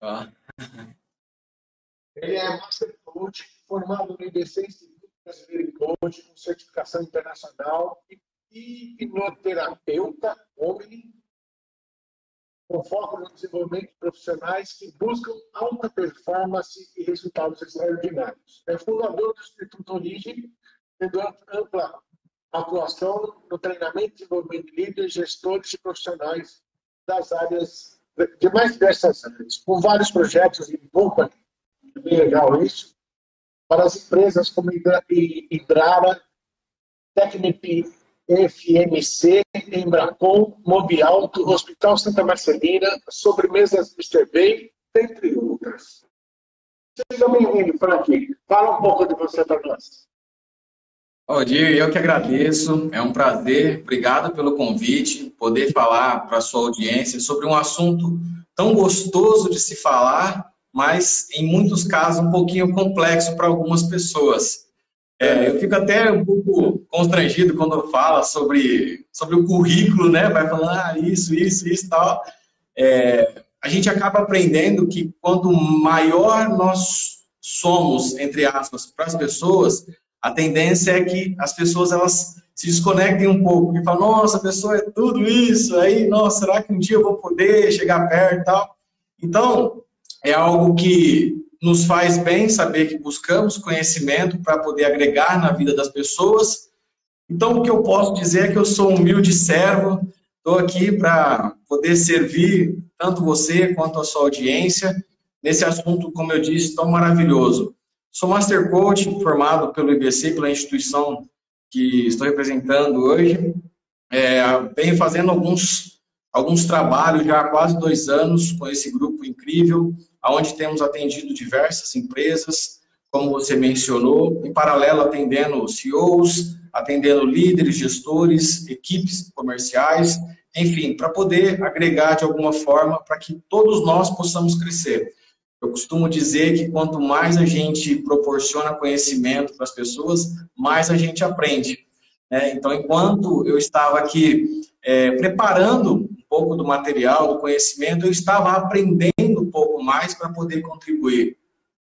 Ah. Ele é Master Coach, formado no IBC Instituto Brasileiro de Coach, com certificação internacional e hipnoterapeuta Omni, com foco no desenvolvimento de profissionais que buscam alta performance e resultados extraordinários. É fundador do Instituto Origem, tendo ampla atuação no treinamento e desenvolvimento de líderes, gestores e profissionais das áreas de mais diversas áreas, com vários projetos em Company, é bem legal isso, para as empresas como Ibrara, Technip FMC, Embracon, Mobialto, Hospital Santa Marcelina, Sobremesas Mr. Bay, entre outras. Seja bem-vindo, Frank. Fala um pouco de você para nós. Odir, eu que agradeço, é um prazer, obrigado pelo convite, poder falar para a sua audiência sobre um assunto tão gostoso de se falar, mas em muitos casos um pouquinho complexo para algumas pessoas. É, eu fico até um pouco constrangido quando fala sobre, sobre o currículo, né? Vai falar ah, isso, isso, isso e tal. É, a gente acaba aprendendo que quanto maior nós somos, entre aspas, para as pessoas, a tendência é que as pessoas elas se desconectem um pouco e falam, nossa, a pessoa é tudo isso, aí, nossa, será que um dia eu vou poder chegar perto e tal? Então, é algo que nos faz bem saber que buscamos conhecimento para poder agregar na vida das pessoas. Então, o que eu posso dizer é que eu sou um humilde servo, estou aqui para poder servir tanto você quanto a sua audiência nesse assunto, como eu disse, tão maravilhoso. Sou Master Coach, formado pelo IBC, pela instituição que estou representando hoje. É, venho fazendo alguns, alguns trabalhos já há quase dois anos com esse grupo incrível, onde temos atendido diversas empresas, como você mencionou, em paralelo atendendo CEOs, atendendo líderes, gestores, equipes comerciais, enfim, para poder agregar de alguma forma para que todos nós possamos crescer. Eu costumo dizer que quanto mais a gente proporciona conhecimento para as pessoas, mais a gente aprende. Né? Então, enquanto eu estava aqui é, preparando um pouco do material, do conhecimento, eu estava aprendendo um pouco mais para poder contribuir.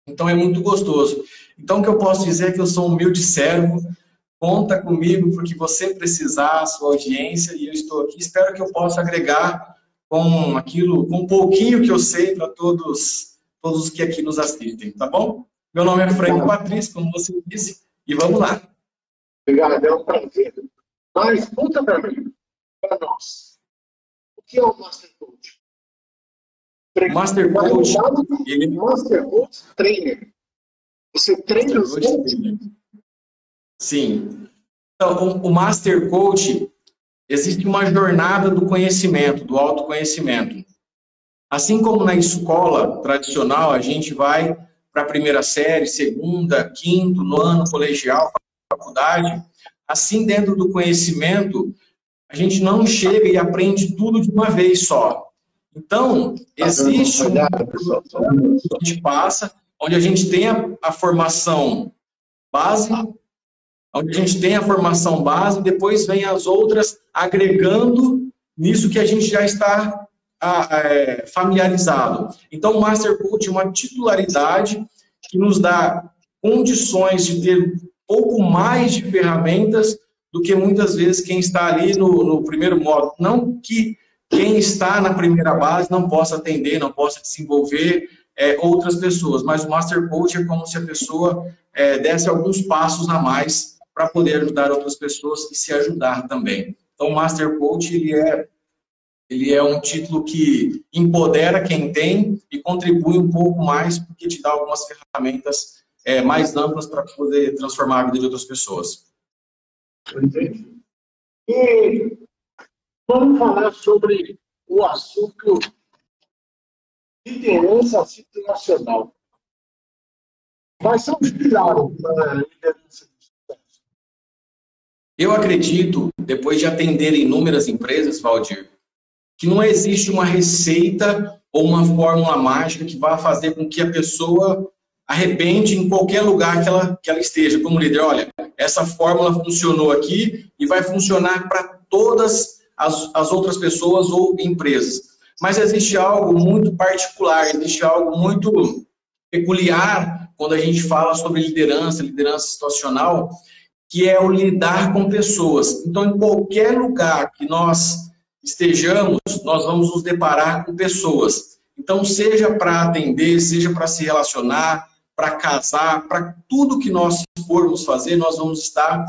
Então, é muito gostoso. Então, o que eu posso dizer é que eu sou um humilde servo, conta comigo para o que você precisar, a sua audiência, e eu estou aqui. Espero que eu possa agregar com aquilo, com um pouquinho que eu sei para todos todos os que aqui nos assistem, tá bom? Meu nome é Frank Patrício, como você disse, e vamos lá. Obrigado, é um prazer. Mas conta para mim, para nós, o que é o Master Coach? Master Coach, ele... Master Coach Trainer. Você treina os outros? Sim. Então, o Master Coach, existe uma jornada do conhecimento, do autoconhecimento. Assim como na escola tradicional, a gente vai para a primeira série, segunda, quinto, no ano colegial, faculdade, assim dentro do conhecimento, a gente não chega e aprende tudo de uma vez só. Então, existe um que a gente passa, onde a gente tem a, a formação base, onde a gente tem a formação base, depois vem as outras agregando nisso que a gente já está é, familiarizado. Então, o Master Coach é uma titularidade que nos dá condições de ter pouco mais de ferramentas do que muitas vezes quem está ali no, no primeiro modo. Não que quem está na primeira base não possa atender, não possa desenvolver é, outras pessoas, mas o Master Coach é como se a pessoa é, desse alguns passos a mais para poder ajudar outras pessoas e se ajudar também. Então, o Master Coach ele é ele é um título que empodera quem tem e contribui um pouco mais porque te dá algumas ferramentas é, mais amplas para poder transformar a vida de outras pessoas. Entendi. E vamos falar sobre o assunto liderança situacional. Quais são os pilares da liderança eu acredito, depois de atender inúmeras empresas, Valdir, que não existe uma receita ou uma fórmula mágica que vá fazer com que a pessoa arrebente em qualquer lugar que ela, que ela esteja como líder. Olha, essa fórmula funcionou aqui e vai funcionar para todas as, as outras pessoas ou empresas. Mas existe algo muito particular, existe algo muito peculiar quando a gente fala sobre liderança, liderança situacional, que é o lidar com pessoas. Então, em qualquer lugar que nós estejamos, nós vamos nos deparar com pessoas. Então, seja para atender, seja para se relacionar, para casar, para tudo que nós formos fazer, nós vamos estar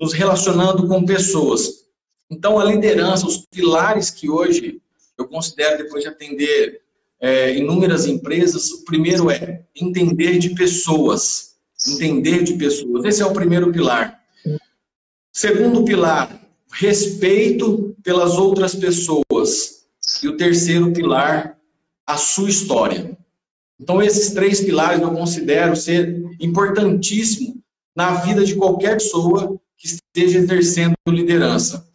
nos relacionando com pessoas. Então, a liderança, os pilares que hoje eu considero, depois de atender é, inúmeras empresas, o primeiro é entender de pessoas. Entender de pessoas. Esse é o primeiro pilar. Segundo pilar, respeito pelas outras pessoas. E o terceiro pilar, a sua história. Então, esses três pilares eu considero ser importantíssimo na vida de qualquer pessoa que esteja exercendo liderança.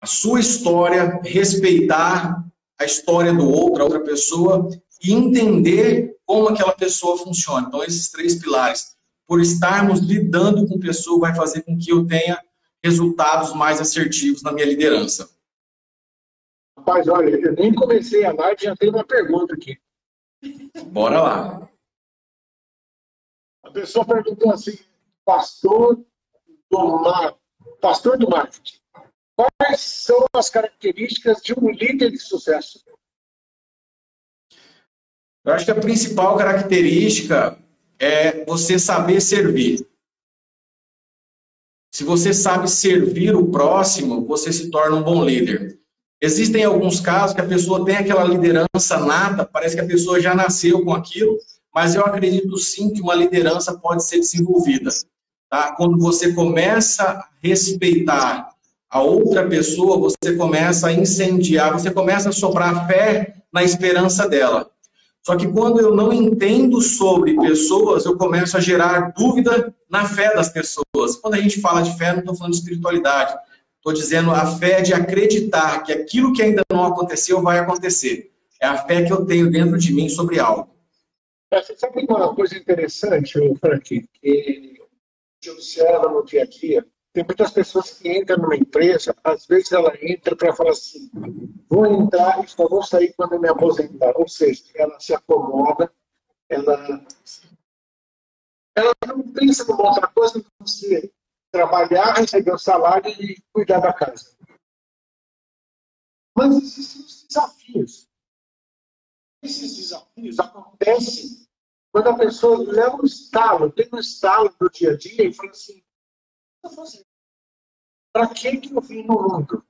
A sua história, respeitar a história do outro, a outra pessoa, e entender como aquela pessoa funciona. Então, esses três pilares, por estarmos lidando com pessoa, vai fazer com que eu tenha resultados mais assertivos na minha liderança. Rapaz, olha, eu nem comecei a live, já tem uma pergunta aqui. Bora lá. A pessoa perguntou assim, pastor do, pastor do marketing, quais são as características de um líder de sucesso? Eu acho que a principal característica é você saber servir. Se você sabe servir o próximo, você se torna um bom líder. Existem alguns casos que a pessoa tem aquela liderança nata, parece que a pessoa já nasceu com aquilo, mas eu acredito sim que uma liderança pode ser desenvolvida. Tá? Quando você começa a respeitar a outra pessoa, você começa a incendiar, você começa a soprar fé na esperança dela. Só que quando eu não entendo sobre pessoas, eu começo a gerar dúvida na fé das pessoas. Quando a gente fala de fé, não estou falando de espiritualidade. Estou dizendo a fé de acreditar que aquilo que ainda não aconteceu vai acontecer. É a fé que eu tenho dentro de mim sobre algo. Você sabe uma coisa interessante, Frank, que eu observo no dia a dia? Tem muitas pessoas que entram numa empresa, às vezes ela entra para falar assim, vou entrar e só vou sair quando eu me aposentar. Ou seja, ela se acomoda, ela, ela não pensa numa outra coisa não se trabalhar, receber o salário e cuidar da casa. Mas existem os desafios. Esses desafios acontecem quando a pessoa leva um estalo, tem um estalo do dia a dia e fala assim: para que, que eu vim no mundo?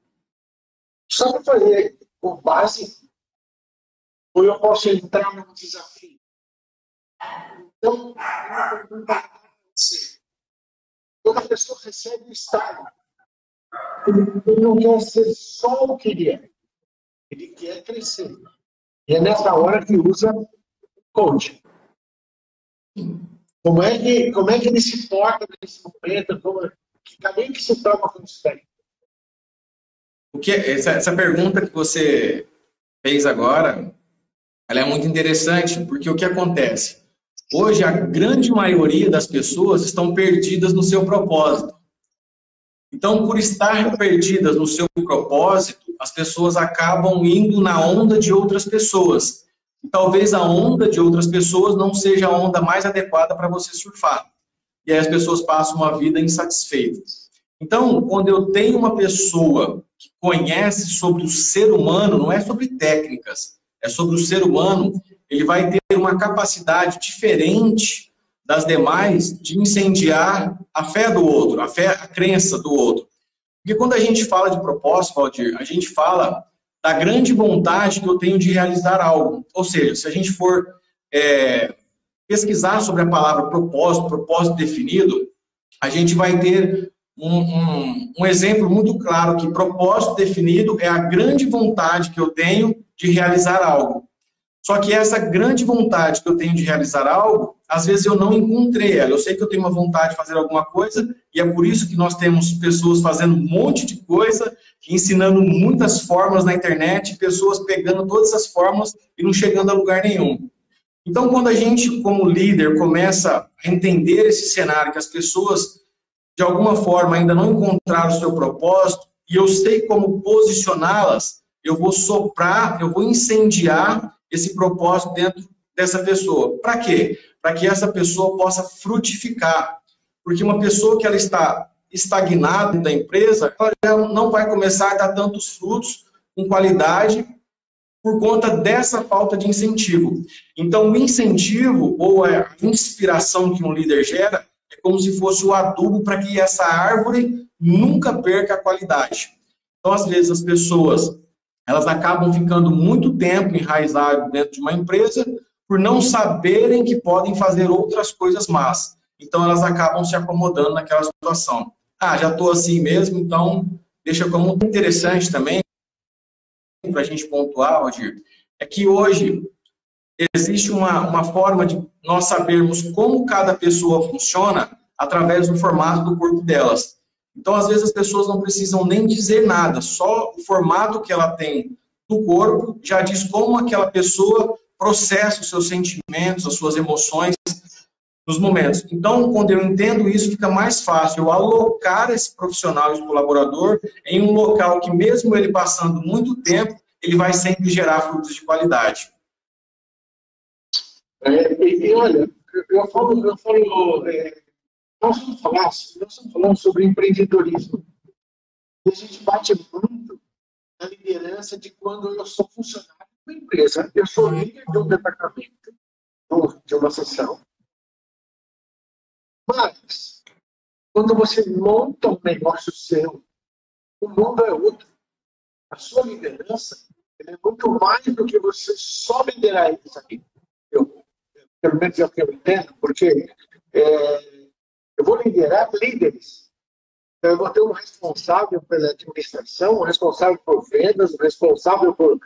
Só para fazer o básico? Ou eu posso entrar num desafio? Então, uma pergunta para você Toda pessoa recebe um estado. Ele não quer ser só o que ele é. Ele quer crescer. E é nessa hora que usa coach. Como é que, como é que ele se porta nesse momento? Como, que caminho que se toma com isso? O que, essa, essa pergunta que você fez agora, ela é muito interessante, porque o que acontece? Hoje, a grande maioria das pessoas estão perdidas no seu propósito. Então, por estar perdidas no seu propósito, as pessoas acabam indo na onda de outras pessoas. Talvez a onda de outras pessoas não seja a onda mais adequada para você surfar. E aí as pessoas passam uma vida insatisfeita. Então, quando eu tenho uma pessoa que conhece sobre o ser humano, não é sobre técnicas, é sobre o ser humano, ele vai ter uma capacidade diferente das demais de incendiar a fé do outro, a fé, a crença do outro. Porque quando a gente fala de propósito, Valdir, a gente fala da grande vontade que eu tenho de realizar algo. Ou seja, se a gente for é, pesquisar sobre a palavra propósito, propósito definido, a gente vai ter um, um, um exemplo muito claro que propósito definido é a grande vontade que eu tenho de realizar algo. Só que essa grande vontade que eu tenho de realizar algo, às vezes eu não encontrei ela. Eu sei que eu tenho uma vontade de fazer alguma coisa, e é por isso que nós temos pessoas fazendo um monte de coisa, ensinando muitas formas na internet, pessoas pegando todas essas formas e não chegando a lugar nenhum. Então, quando a gente, como líder, começa a entender esse cenário, que as pessoas, de alguma forma, ainda não encontraram o seu propósito, e eu sei como posicioná-las, eu vou soprar, eu vou incendiar esse propósito dentro dessa pessoa. Para quê? Para que essa pessoa possa frutificar. Porque uma pessoa que ela está estagnada da empresa, ela não vai começar a dar tantos frutos com qualidade por conta dessa falta de incentivo. Então, o incentivo ou a inspiração que um líder gera é como se fosse o adubo para que essa árvore nunca perca a qualidade. Então, às vezes, as pessoas elas acabam ficando muito tempo enraizadas dentro de uma empresa por não saberem que podem fazer outras coisas más. Então, elas acabam se acomodando naquela situação. Ah, já estou assim mesmo, então deixa como interessante também para a gente pontuar, Rodir, é que hoje existe uma, uma forma de nós sabermos como cada pessoa funciona através do formato do corpo delas. Então, às vezes, as pessoas não precisam nem dizer nada, só o formato que ela tem do corpo já diz como aquela pessoa processa os seus sentimentos, as suas emoções nos momentos. Então, quando eu entendo isso, fica mais fácil eu alocar esse profissional, esse colaborador, em um local que, mesmo ele passando muito tempo, ele vai sempre gerar frutos de qualidade. É, e, e, olha, eu falo, eu falo é, nós vamos falar, nós estamos falando sobre empreendedorismo. E a gente bate muito na liderança de quando eu sou funcionário de uma empresa, eu sou líder de um departamento, de uma sessão. Mas, quando você monta um negócio seu, o mundo é outro. A sua liderança é muito mais do que você só liderar isso aqui. Eu, pelo menos é o que eu entendo, porque é, eu vou liderar líderes. Então, eu vou ter um responsável pela administração, um responsável por vendas, um responsável por,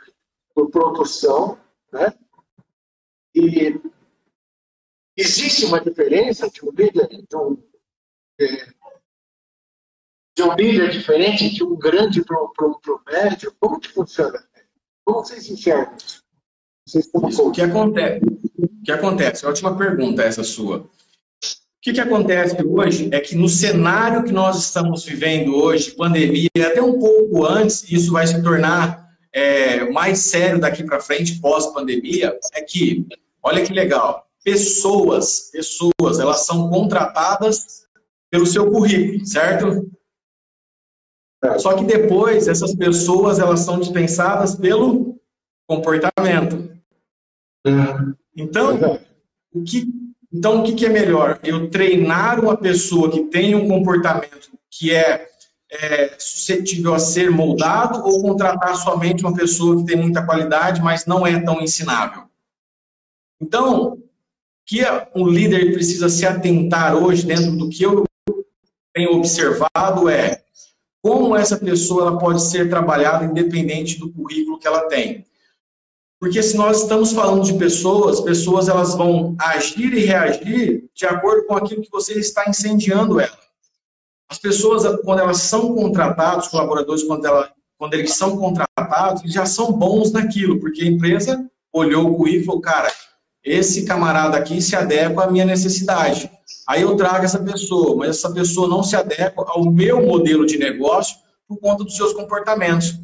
por produção, né? E existe uma diferença de um líder, de um, de um líder diferente de um grande para o médio? Como que funciona? Como vocês enxergam isso? o que acontece? O que acontece? A última pergunta essa sua que, que acontece hoje é que no cenário que nós estamos vivendo hoje, pandemia, até um pouco antes, isso vai se tornar é, mais sério daqui para frente, pós-pandemia, é que, olha que legal, pessoas, pessoas, elas são contratadas pelo seu currículo, certo? Só que depois, essas pessoas, elas são dispensadas pelo comportamento. Uhum. Então, o que então, o que, que é melhor? Eu treinar uma pessoa que tem um comportamento que é, é suscetível a ser moldado ou contratar somente uma pessoa que tem muita qualidade, mas não é tão ensinável? Então, que um líder precisa se atentar hoje, dentro do que eu tenho observado, é como essa pessoa ela pode ser trabalhada independente do currículo que ela tem. Porque se nós estamos falando de pessoas, pessoas elas vão agir e reagir de acordo com aquilo que você está incendiando ela. As pessoas, quando elas são contratadas, colaboradores, quando, ela, quando eles são contratados, eles já são bons naquilo, porque a empresa olhou o currículo cara, esse camarada aqui se adequa à minha necessidade. Aí eu trago essa pessoa, mas essa pessoa não se adequa ao meu modelo de negócio por conta dos seus comportamentos.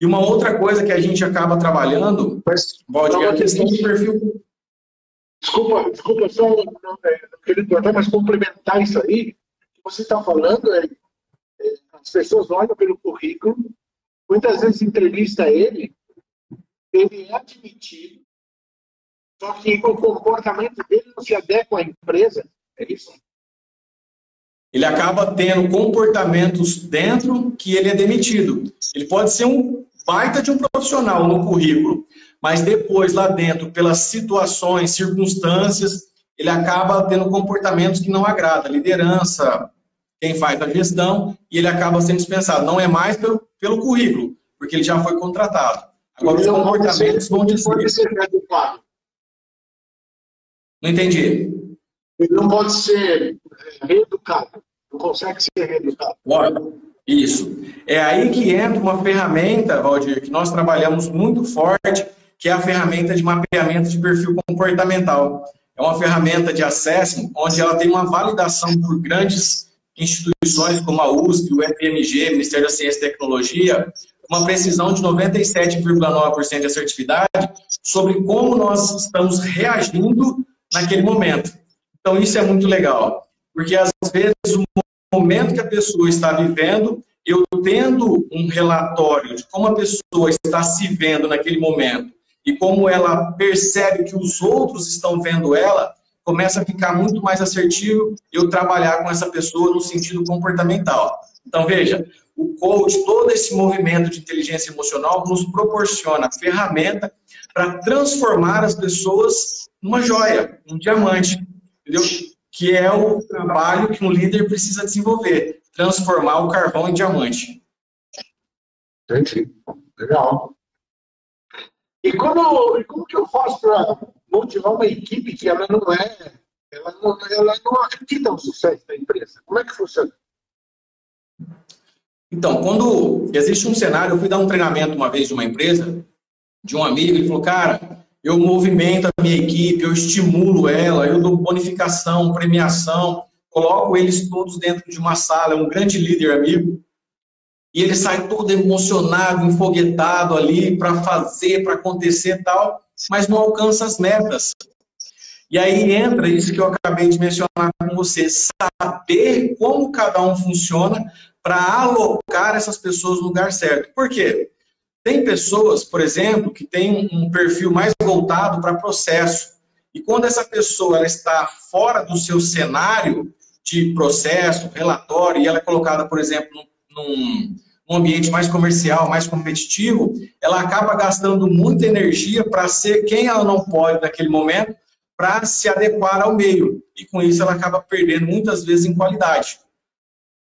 E uma outra coisa que a gente acaba trabalhando, Valdir, é a questão do perfil. Desculpa, desculpa, só não, é, não queria cortar, mas complementar isso aí, que você está falando é, é, as pessoas olham pelo currículo, muitas vezes entrevista ele, ele é admitido, só que o comportamento dele não se adequa à empresa, é isso? Ele acaba tendo comportamentos dentro que ele é demitido. Ele pode ser um baita de um profissional no currículo, mas depois lá dentro, pelas situações, circunstâncias, ele acaba tendo comportamentos que não agradam, liderança, quem faz a gestão, e ele acaba sendo dispensado. Não é mais pelo, pelo currículo, porque ele já foi contratado. Agora, os comportamentos vão dizer. Não entendi. Ele não pode ser reeducado. Não consegue ser reeducado. Olha, isso. É aí que entra uma ferramenta, Valdir, que nós trabalhamos muito forte, que é a ferramenta de mapeamento de perfil comportamental. É uma ferramenta de acesso onde ela tem uma validação por grandes instituições como a USP, o FMG, Ministério da Ciência e Tecnologia, uma precisão de 97,9% de assertividade sobre como nós estamos reagindo naquele momento. Então, isso é muito legal, porque às vezes o momento que a pessoa está vivendo, eu tendo um relatório de como a pessoa está se vendo naquele momento e como ela percebe que os outros estão vendo ela, começa a ficar muito mais assertivo eu trabalhar com essa pessoa no sentido comportamental. Então, veja, o coach, todo esse movimento de inteligência emocional nos proporciona ferramenta para transformar as pessoas numa joia, um diamante, entendeu? Que é o trabalho que um líder precisa desenvolver, transformar o carvão em diamante. Entendi. Legal. E como, como que eu faço para motivar uma equipe que ela não é, ela não, ela não acredita no sucesso da empresa? Como é que funciona? Então, quando existe um cenário, eu fui dar um treinamento uma vez de uma empresa, de um amigo, ele falou, cara, eu movimento a minha equipe, eu estimulo ela, eu dou bonificação, premiação, coloco eles todos dentro de uma sala, é um grande líder amigo, e ele sai todo emocionado, enfoguetado ali para fazer, para acontecer tal, mas não alcança as metas. E aí entra isso que eu acabei de mencionar com você, saber como cada um funciona para alocar essas pessoas no lugar certo. Por quê? Tem pessoas, por exemplo, que têm um perfil mais voltado para processo. E quando essa pessoa ela está fora do seu cenário de processo, relatório, e ela é colocada, por exemplo, num, num ambiente mais comercial, mais competitivo, ela acaba gastando muita energia para ser quem ela não pode naquele momento, para se adequar ao meio. E com isso ela acaba perdendo muitas vezes em qualidade.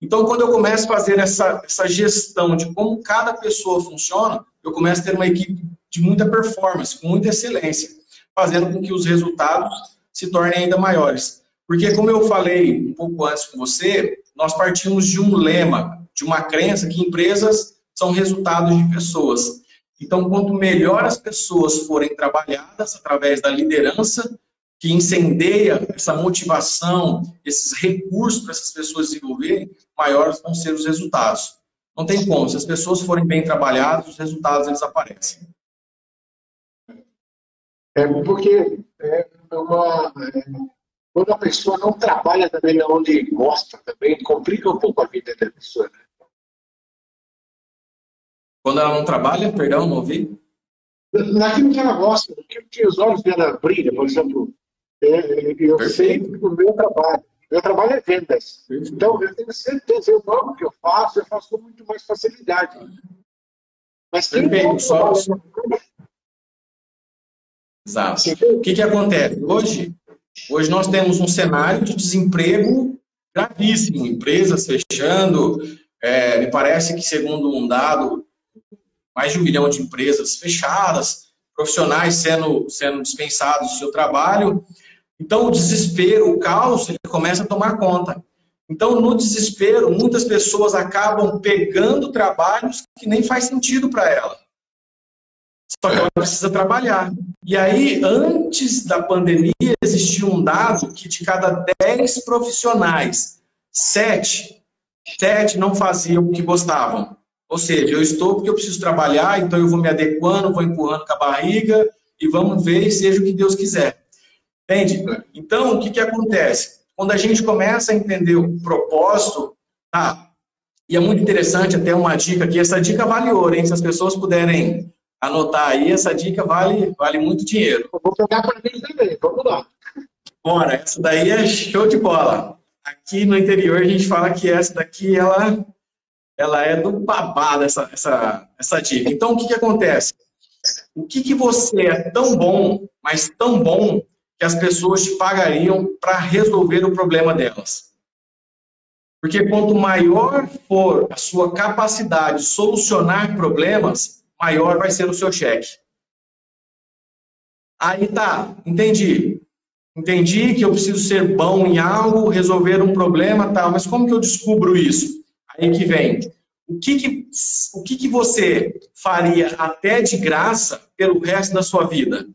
Então, quando eu começo a fazer essa, essa gestão de como cada pessoa funciona, eu começo a ter uma equipe de muita performance, com muita excelência, fazendo com que os resultados se tornem ainda maiores. Porque, como eu falei um pouco antes com você, nós partimos de um lema, de uma crença que empresas são resultados de pessoas. Então, quanto melhor as pessoas forem trabalhadas através da liderança, que incendeia essa motivação, esses recursos para essas pessoas desenvolverem, maiores vão ser os resultados. Não tem como. Se as pessoas forem bem trabalhadas, os resultados eles aparecem. É porque é uma, é, quando a pessoa não trabalha também onde gosta, também complica um pouco a vida da pessoa. Né? Quando ela não trabalha, perdão, não ouvi? Naquilo que ela gosta, naquilo que os olhos dela brilham, por exemplo, é, eu sei do meu trabalho. Meu trabalho é vendas. Então, eu tenho certeza, eu amo o que eu faço, eu faço com muito mais facilidade. Mas quem Perfeito. Só... Exato. O que, que acontece? Hoje, hoje nós temos um cenário de desemprego gravíssimo, empresas fechando, é, me parece que, segundo um dado, mais de um milhão de empresas fechadas, profissionais sendo, sendo dispensados do seu trabalho, então, o desespero, o caos, ele começa a tomar conta. Então, no desespero, muitas pessoas acabam pegando trabalhos que nem faz sentido para ela. Só que ela precisa trabalhar. E aí, antes da pandemia, existia um dado que de cada 10 profissionais, 7, 7 não faziam o que gostavam. Ou seja, eu estou porque eu preciso trabalhar, então eu vou me adequando, vou empurrando com a barriga e vamos ver, seja o que Deus quiser. Entende? Então, o que, que acontece? Quando a gente começa a entender o propósito, tá? E é muito interessante, até uma dica aqui, essa dica vale ouro, hein? Se as pessoas puderem anotar aí, essa dica vale, vale muito dinheiro. Eu vou pegar para mim também, vamos lá. Bora, essa daí é show de bola. Aqui no interior a gente fala que essa daqui, ela, ela é do babado, essa, essa, essa dica. Então, o que, que acontece? O que, que você é tão bom, mas tão bom, que as pessoas te pagariam para resolver o problema delas. Porque quanto maior for a sua capacidade de solucionar problemas, maior vai ser o seu cheque. Aí tá, entendi. Entendi que eu preciso ser bom em algo, resolver um problema, tal, mas como que eu descubro isso? Aí que vem. O que que, o que, que você faria até de graça pelo resto da sua vida?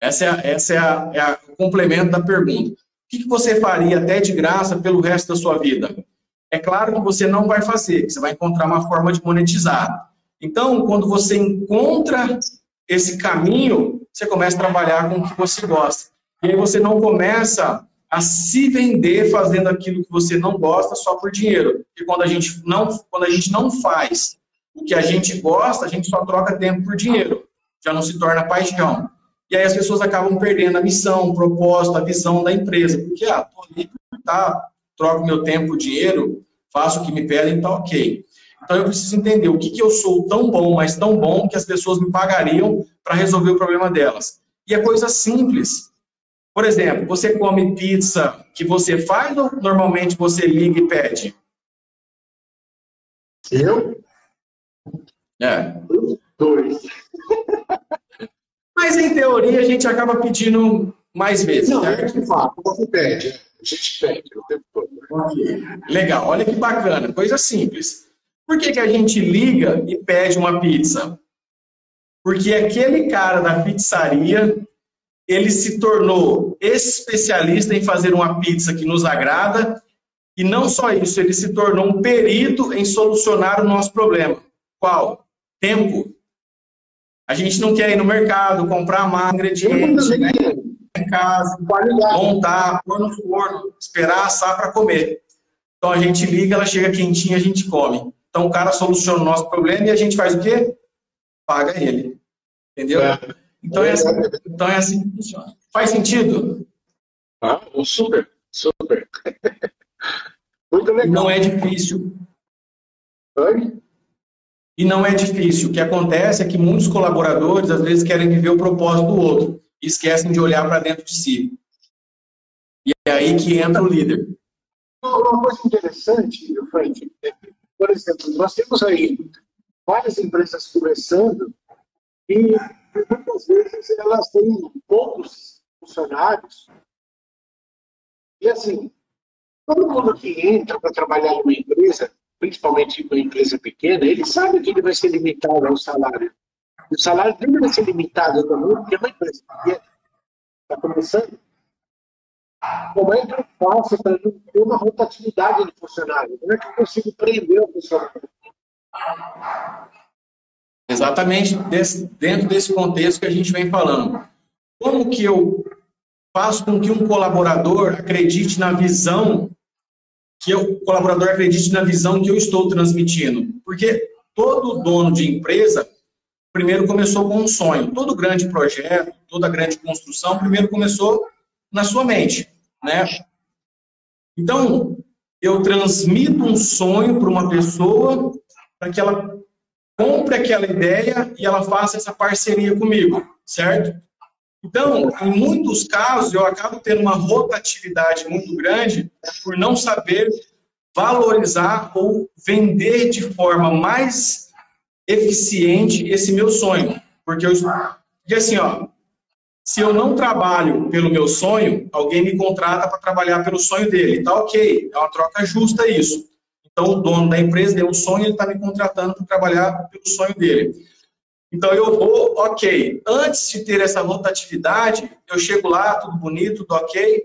Essa é, essa é, a, é a, o complemento da pergunta. O que, que você faria até de graça pelo resto da sua vida? É claro que você não vai fazer, você vai encontrar uma forma de monetizar. Então, quando você encontra esse caminho, você começa a trabalhar com o que você gosta. E aí você não começa a se vender fazendo aquilo que você não gosta só por dinheiro. Porque quando a gente não, quando a gente não faz o que a gente gosta, a gente só troca tempo por dinheiro. Já não se torna paixão. E aí as pessoas acabam perdendo a missão, o propósito, a visão da empresa. Porque, ah, tô ali, tá, troco meu tempo dinheiro, faço o que me pedem, tá ok. Então eu preciso entender o que, que eu sou tão bom, mas tão bom, que as pessoas me pagariam para resolver o problema delas. E é coisa simples. Por exemplo, você come pizza que você faz ou normalmente você liga e pede? Eu? É. Dois. Mas em teoria a gente acaba pedindo mais vezes. Não, certo? é que fala, você pede. A gente pede o tempo todo. Legal, olha que bacana, coisa simples. Por que, que a gente liga e pede uma pizza? Porque aquele cara da pizzaria ele se tornou especialista em fazer uma pizza que nos agrada, e não só isso, ele se tornou um perito em solucionar o nosso problema. Qual? Tempo. A gente não quer ir no mercado, comprar mais ingredientes, né? em casa, montar, pôr no forno, esperar assar para comer. Então a gente liga, ela chega quentinha, a gente come. Então o cara soluciona o nosso problema e a gente faz o quê? Paga ele. Entendeu? É. Então é, assim, então é assim que funciona. Faz sentido? Ah, super, super. Muito legal. Não é difícil. Oi? E não é difícil. O que acontece é que muitos colaboradores, às vezes, querem viver o propósito do outro e esquecem de olhar para dentro de si. E é aí que entra o líder. Uma coisa interessante, Frank, é por exemplo, nós temos aí várias empresas começando e muitas vezes elas têm poucos funcionários. E assim, todo mundo que entra para trabalhar numa empresa, principalmente uma empresa pequena, ele sabe que ele vai ser limitado ao salário. O salário dele vai ser limitado também, porque é uma empresa pequena. Está começando. Como é que eu faço para ter uma rotatividade de funcionário? Como é que eu consigo prender o funcionário? Exatamente desse, dentro desse contexto que a gente vem falando. Como que eu faço com que um colaborador acredite na visão que o colaborador acredite na visão que eu estou transmitindo? Porque todo dono de empresa primeiro começou com um sonho. Todo grande projeto, toda grande construção, primeiro começou na sua mente, né? Então, eu transmito um sonho para uma pessoa para que ela compre aquela ideia e ela faça essa parceria comigo, certo? Então, em muitos casos, eu acabo tendo uma rotatividade muito grande por não saber valorizar ou vender de forma mais eficiente esse meu sonho. Porque, eu, porque assim, ó, se eu não trabalho pelo meu sonho, alguém me contrata para trabalhar pelo sonho dele. Tá ok, é uma troca justa isso. Então, o dono da empresa deu um sonho, ele está me contratando para trabalhar pelo sonho dele. Então, eu vou, ok. Antes de ter essa rotatividade, eu chego lá, tudo bonito, tudo ok.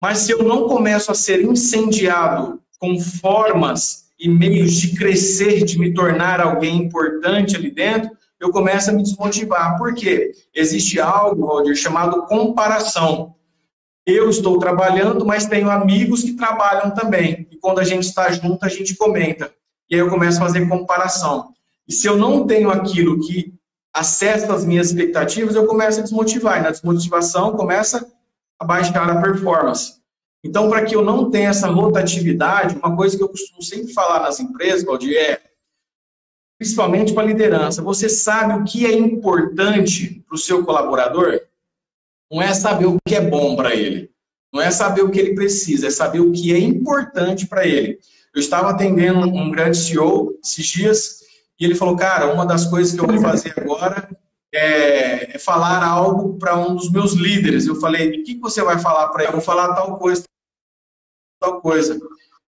Mas se eu não começo a ser incendiado com formas e meios de crescer, de me tornar alguém importante ali dentro, eu começo a me desmotivar. Por quê? Existe algo, Waldir, chamado comparação. Eu estou trabalhando, mas tenho amigos que trabalham também. E quando a gente está junto, a gente comenta. E aí eu começo a fazer comparação. E se eu não tenho aquilo que acessa as minhas expectativas, eu começo a desmotivar. E na desmotivação começa a baixar a performance. Então, para que eu não tenha essa rotatividade, uma coisa que eu costumo sempre falar nas empresas, Valdir, é, principalmente para a liderança, você sabe o que é importante para o seu colaborador? Não é saber o que é bom para ele. Não é saber o que ele precisa, é saber o que é importante para ele. Eu estava atendendo um grande CEO esses dias e ele falou: Cara, uma das coisas que eu vou fazer agora é, é falar algo para um dos meus líderes. Eu falei: O que você vai falar para ele? Eu vou falar tal coisa, tal coisa.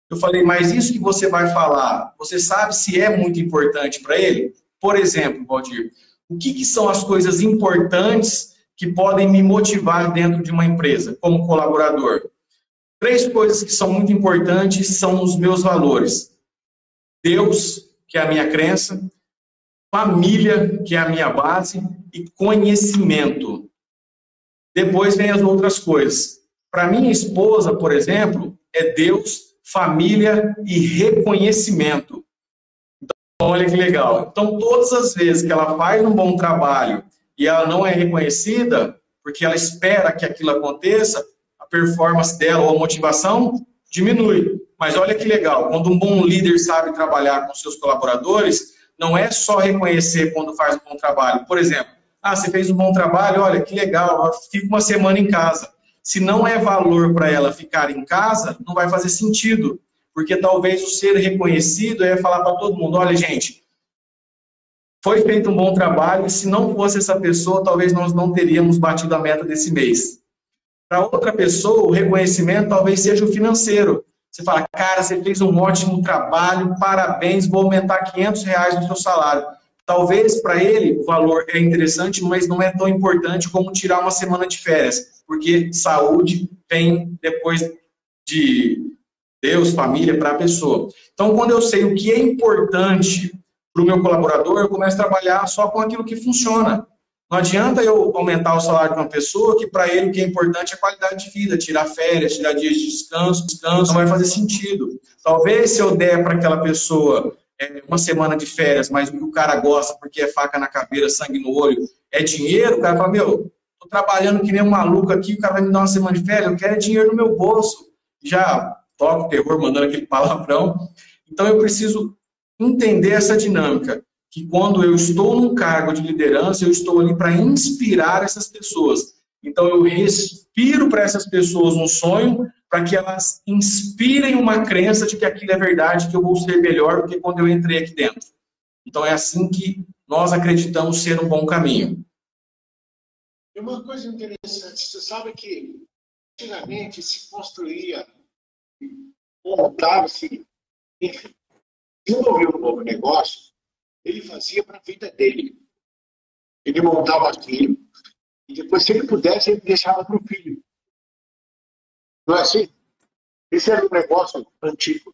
Eu falei: Mas isso que você vai falar, você sabe se é muito importante para ele? Por exemplo, Valdir, o que, que são as coisas importantes? que podem me motivar dentro de uma empresa, como colaborador. Três coisas que são muito importantes são os meus valores. Deus, que é a minha crença, família, que é a minha base, e conhecimento. Depois vem as outras coisas. Para minha esposa, por exemplo, é Deus, família e reconhecimento. Então, olha que legal. Então, todas as vezes que ela faz um bom trabalho e ela não é reconhecida, porque ela espera que aquilo aconteça, a performance dela ou a motivação diminui. Mas olha que legal, quando um bom líder sabe trabalhar com seus colaboradores, não é só reconhecer quando faz um bom trabalho. Por exemplo, ah, você fez um bom trabalho, olha que legal, fica uma semana em casa. Se não é valor para ela ficar em casa, não vai fazer sentido, porque talvez o ser reconhecido é falar para todo mundo: olha, gente, foi feito um bom trabalho, se não fosse essa pessoa, talvez nós não teríamos batido a meta desse mês. Para outra pessoa, o reconhecimento talvez seja o financeiro. Você fala, cara, você fez um ótimo trabalho, parabéns, vou aumentar 500 reais no seu salário. Talvez para ele o valor é interessante, mas não é tão importante como tirar uma semana de férias, porque saúde vem depois de Deus, família, para a pessoa. Então, quando eu sei o que é importante para o meu colaborador, eu começo a trabalhar só com aquilo que funciona. Não adianta eu aumentar o salário de uma pessoa que para ele o que é importante é qualidade de vida, tirar férias, tirar dias de descanso, descanso não vai fazer sentido. Talvez se eu der para aquela pessoa é, uma semana de férias, mas o que o cara gosta porque é faca na caveira, sangue no olho, é dinheiro, o cara fala, meu, tô trabalhando que nem um maluco aqui, o cara vai me dar uma semana de férias, eu quero dinheiro no meu bolso. Já toca o terror mandando aquele palavrão. Então eu preciso entender essa dinâmica que quando eu estou num cargo de liderança, eu estou ali para inspirar essas pessoas. Então eu respiro para essas pessoas um sonho, para que elas inspirem uma crença de que aquilo é verdade, que eu vou ser melhor do que quando eu entrei aqui dentro. Então é assim que nós acreditamos ser um bom caminho. E uma coisa interessante, você sabe que antigamente se construía, montava-se, enfim, desenvolveu um novo negócio, ele fazia para a vida dele. Ele montava aquilo e depois, se ele pudesse, ele deixava para o filho. Não é assim? Esse era um negócio antigo.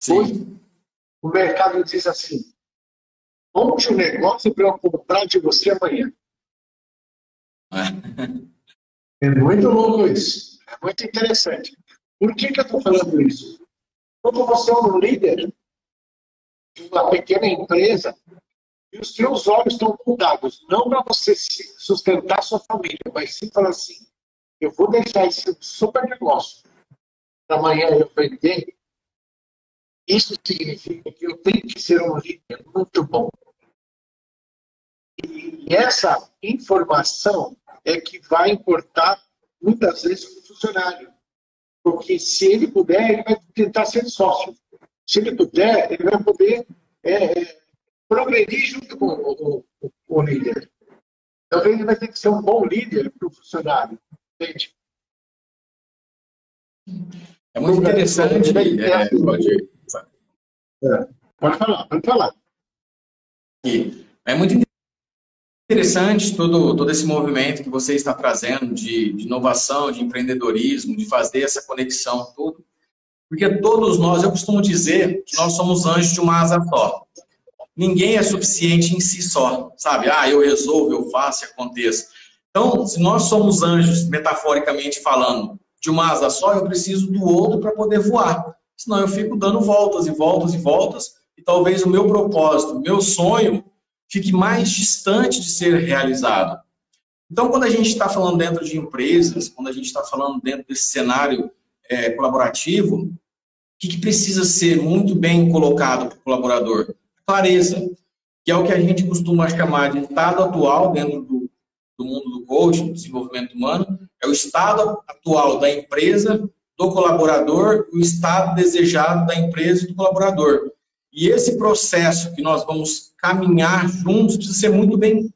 Sim. Hoje, o mercado diz assim: monte um negócio para eu comprar de você amanhã. é muito louco isso. É muito interessante. Por que, que eu estou falando isso? Quando você é um líder, de uma pequena empresa e os seus olhos estão mudados, não para você sustentar sua família, mas sim falar assim, eu vou deixar esse super negócio para amanhã eu vender, isso significa que eu tenho que ser um líder muito bom. E essa informação é que vai importar muitas vezes para o funcionário. Porque se ele puder, ele vai tentar ser sócio se ele puder, ele vai poder é, é, progredir junto com o, o, o, líder. Talvez ele vai ter que ser um bom líder para o funcionário. Entende? É muito interessante. É, pode... É, pode falar, pode falar. É muito interessante todo, todo esse movimento que você está trazendo de, de inovação, de empreendedorismo, de fazer essa conexão, tudo. Porque todos nós, eu costumo dizer que nós somos anjos de uma asa só. Ninguém é suficiente em si só, sabe? Ah, eu resolvo, eu faço, aconteça. Então, se nós somos anjos, metaforicamente falando, de uma asa só, eu preciso do outro para poder voar. Senão eu fico dando voltas e voltas e voltas, e talvez o meu propósito, o meu sonho, fique mais distante de ser realizado. Então, quando a gente está falando dentro de empresas, quando a gente está falando dentro desse cenário é, colaborativo, que, que precisa ser muito bem colocado para o colaborador? Clareza, que é o que a gente costuma chamar de estado atual dentro do, do mundo do coaching, do desenvolvimento humano, é o estado atual da empresa, do colaborador, o estado desejado da empresa e do colaborador. E esse processo que nós vamos caminhar juntos precisa ser muito bem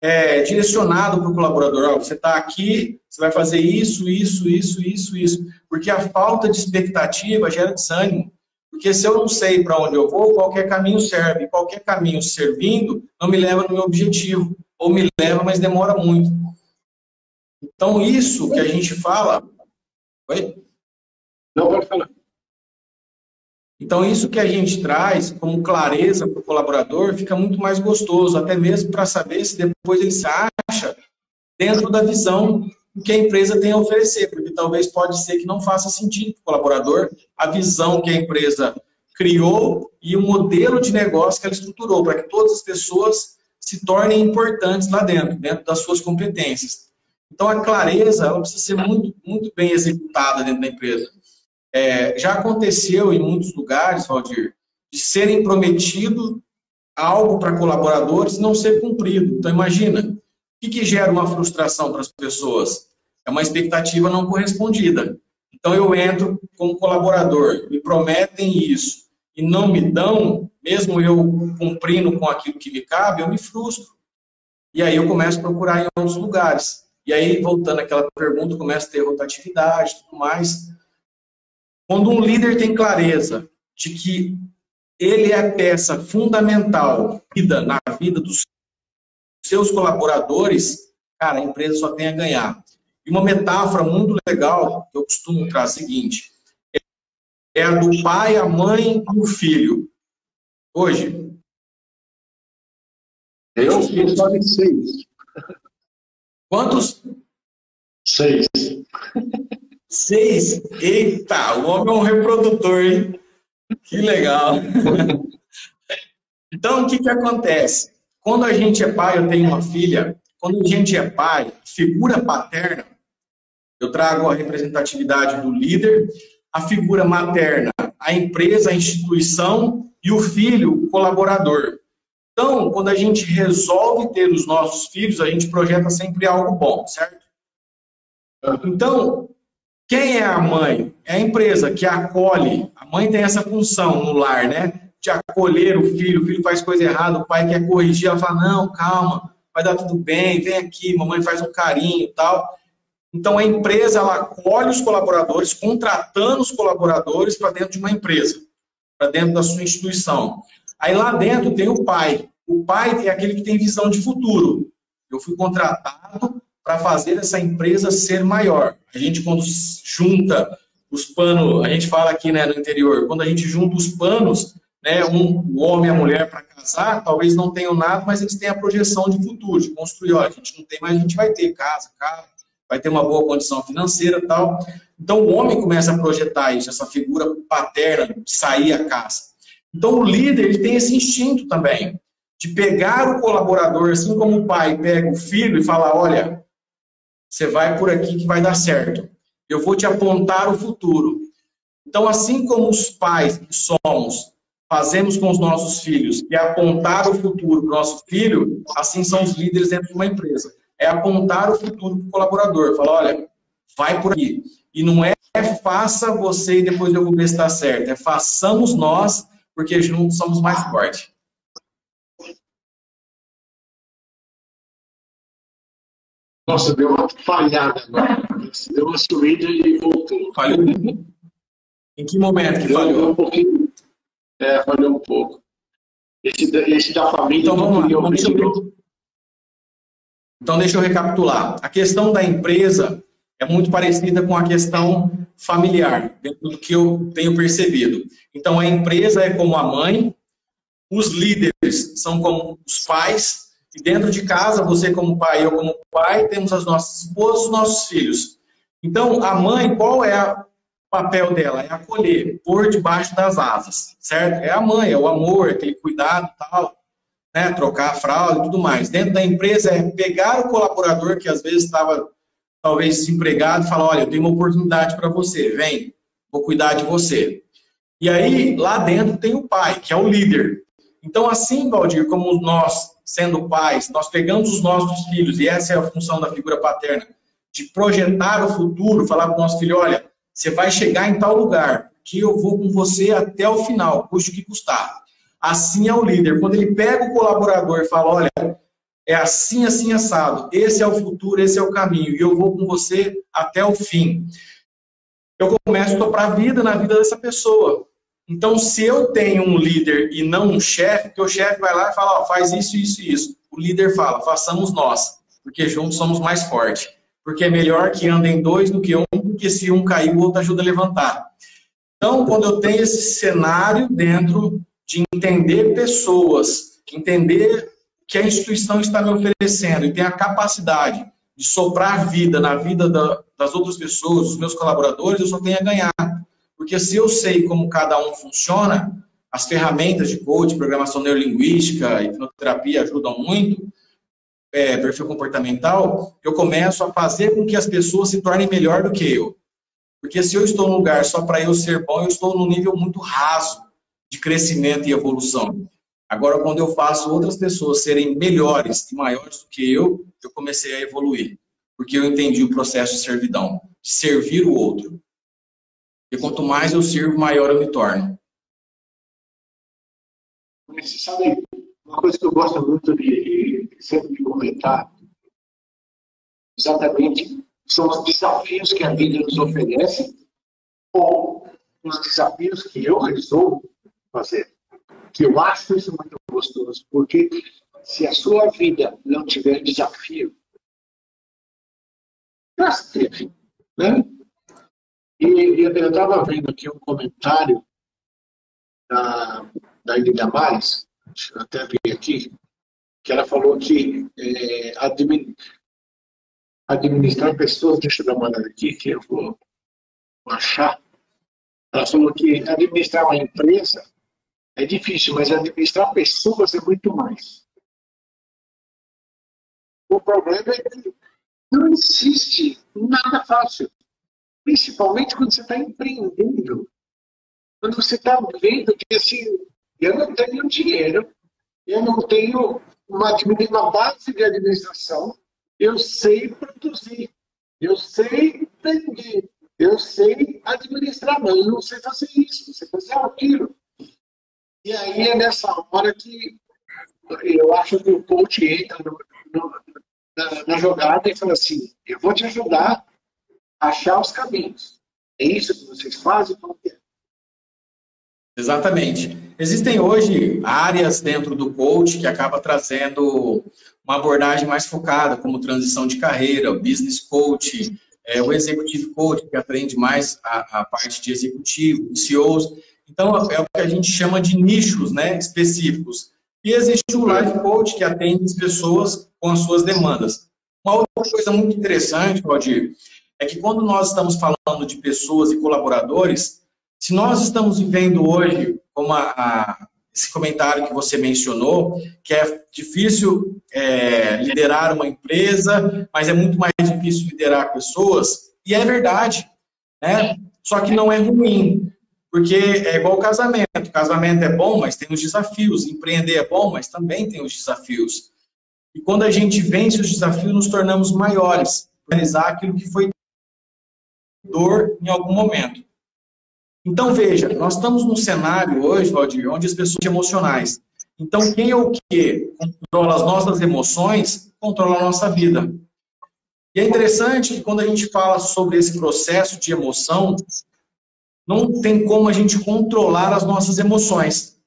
é, direcionado para o colaborador. Ó, você está aqui, você vai fazer isso, isso, isso, isso, isso. Porque a falta de expectativa gera desânimo. Porque se eu não sei para onde eu vou, qualquer caminho serve. Qualquer caminho servindo não me leva no meu objetivo. Ou me leva, mas demora muito. Então, isso que a gente fala. Oi? Não, pode falar. Então, isso que a gente traz como clareza para o colaborador fica muito mais gostoso, até mesmo para saber se depois ele se acha dentro da visão que a empresa tem a oferecer, porque talvez pode ser que não faça sentido para o colaborador a visão que a empresa criou e o modelo de negócio que ela estruturou, para que todas as pessoas se tornem importantes lá dentro, dentro das suas competências. Então, a clareza ela precisa ser muito, muito bem executada dentro da empresa. É, já aconteceu em muitos lugares, Valdir, de serem prometido algo para colaboradores não ser cumprido. Então, imagina, o que, que gera uma frustração para as pessoas? É uma expectativa não correspondida. Então, eu entro como colaborador, me prometem isso e não me dão, mesmo eu cumprindo com aquilo que me cabe, eu me frustro. E aí eu começo a procurar em outros lugares. E aí, voltando àquela pergunta, começa a ter rotatividade tudo mais. Quando um líder tem clareza de que ele é a peça fundamental na vida dos seus colaboradores, cara, a empresa só tem a ganhar. E uma metáfora muito legal que eu costumo trazer é a seguinte: é a do pai, a mãe e o filho. Hoje. Eu fiz só seis. Quantos? Seis. Seis? Eita, o homem é um reprodutor, hein? Que legal. Então, o que, que acontece? Quando a gente é pai, eu tenho uma filha, quando a gente é pai, figura paterna, eu trago a representatividade do líder, a figura materna, a empresa, a instituição e o filho, o colaborador. Então, quando a gente resolve ter os nossos filhos, a gente projeta sempre algo bom, certo? Então, quem é a mãe? É a empresa que acolhe. A mãe tem essa função no lar, né? De acolher o filho. O filho faz coisa errada, o pai quer corrigir. Ela fala: não, calma, vai dar tudo bem, vem aqui, mamãe faz um carinho tal. Então, a empresa ela acolhe os colaboradores, contratando os colaboradores para dentro de uma empresa, para dentro da sua instituição. Aí lá dentro tem o pai. O pai é aquele que tem visão de futuro. Eu fui contratado para fazer essa empresa ser maior. A gente, quando junta os panos, a gente fala aqui né, no interior, quando a gente junta os panos, né, um, o homem e a mulher para casar, talvez não tenham nada, mas eles têm a projeção de futuro, de construir. Olha, a gente não tem, mas a gente vai ter casa, carro, vai ter uma boa condição financeira tal. Então, o homem começa a projetar isso, essa figura paterna de sair a casa. Então, o líder ele tem esse instinto também, de pegar o colaborador, assim como o pai pega o filho e fala: olha, você vai por aqui que vai dar certo. Eu vou te apontar o futuro. Então, assim como os pais que somos, fazemos com os nossos filhos, e apontar o futuro para o nosso filho, assim são os líderes dentro de uma empresa. É apontar o futuro para o colaborador. Falar, olha, vai por aqui. E não é faça você e depois eu vou ver se está certo. É façamos nós, porque juntos somos mais fortes. Nossa, deu uma falhada agora. Deu uma subida e voltou. Falhou? Em que momento que falhou? Deu um pouquinho. É, falhou um pouco. Esse, esse da família. Então vamos lá. Então eu... então deixa eu recapitular. A questão da empresa é muito parecida com a questão familiar, dentro do que eu tenho percebido. Então a empresa é como a mãe, os líderes são como os pais e dentro de casa, você como pai, eu como pai, temos as nossas esposas, os nossos filhos. Então, a mãe, qual é o papel dela? É acolher, pôr debaixo das asas, certo? É a mãe, é o amor, aquele cuidado tal, né? Trocar a fralda e tudo mais. Dentro da empresa é pegar o colaborador que às vezes estava talvez desempregado e falar, olha, eu tenho uma oportunidade para você, vem, vou cuidar de você. E aí, lá dentro tem o pai, que é o líder. Então, assim, Valdir, como nós sendo pais, nós pegamos os nossos filhos, e essa é a função da figura paterna, de projetar o futuro, falar para o nosso filho, olha, você vai chegar em tal lugar, que eu vou com você até o final, custe o que custar. Assim é o líder. Quando ele pega o colaborador e fala, olha, é assim, assim, assado, esse é o futuro, esse é o caminho, e eu vou com você até o fim. Eu começo a topar a vida na vida dessa pessoa. Então, se eu tenho um líder e não um chefe, que o chefe vai lá e fala, ó, faz isso, isso e isso. O líder fala, façamos nós, porque juntos somos mais fortes. Porque é melhor que andem dois do que um, porque se um cair, o outro ajuda a levantar. Então, quando eu tenho esse cenário dentro de entender pessoas, entender que a instituição está me oferecendo e tem a capacidade de soprar vida na vida da, das outras pessoas, dos meus colaboradores, eu só tenho a ganhar. Porque se eu sei como cada um funciona, as ferramentas de coaching, programação neurolinguística, hipnoterapia ajudam muito, é, perfil comportamental, eu começo a fazer com que as pessoas se tornem melhor do que eu. Porque se eu estou num lugar só para eu ser bom, eu estou num nível muito raso de crescimento e evolução. Agora, quando eu faço outras pessoas serem melhores e maiores do que eu, eu comecei a evoluir. Porque eu entendi o processo de servidão, de servir o outro. E quanto mais eu sirvo, maior eu me torno. Você sabe, uma coisa que eu gosto muito de, sempre de comentar, exatamente, são os desafios que a vida nos oferece ou os desafios que eu resolvo fazer que eu acho isso muito gostoso, porque se a sua vida não tiver desafio, teve, né? E, eu estava vendo aqui um comentário da, da Elida Mares, eu até ver aqui, que ela falou que é, admin, administrar pessoas, deixa eu dar uma olhada aqui, que eu vou, vou achar. Ela falou que administrar uma empresa é difícil, mas administrar pessoas é muito mais. O problema é que não existe nada fácil. Principalmente quando você está empreendendo. Quando você está vendo que assim, eu não tenho dinheiro, eu não tenho uma, uma base de administração, eu sei produzir, eu sei vender, eu sei administrar, mas eu não sei fazer isso, não sei fazer aquilo. E aí é nessa hora que eu acho que o coach entra no, no, na, na, jogada e fala assim: eu vou te ajudar achar os caminhos. É isso que vocês fazem? É? Exatamente. Existem hoje áreas dentro do coach que acaba trazendo uma abordagem mais focada, como transição de carreira, business coach, é, o executive coach, que aprende mais a, a parte de executivo, CEOs. Então, é o que a gente chama de nichos né, específicos. E existe o Life Coach, que atende as pessoas com as suas demandas. Uma outra coisa muito interessante, Claudir, é que quando nós estamos falando de pessoas e colaboradores, se nós estamos vivendo hoje, como a, a, esse comentário que você mencionou, que é difícil é, liderar uma empresa, mas é muito mais difícil liderar pessoas, e é verdade, né? Só que não é ruim. Porque é igual casamento. Casamento é bom, mas tem os desafios. Empreender é bom, mas também tem os desafios. E quando a gente vence os desafios, nos tornamos maiores. Realizar aquilo que foi dor em algum momento. Então, veja, nós estamos num cenário hoje, Valdir, onde as pessoas são emocionais. Então, quem é o que controla as nossas emoções, controla a nossa vida. E é interessante que quando a gente fala sobre esse processo de emoção, não tem como a gente controlar as nossas emoções.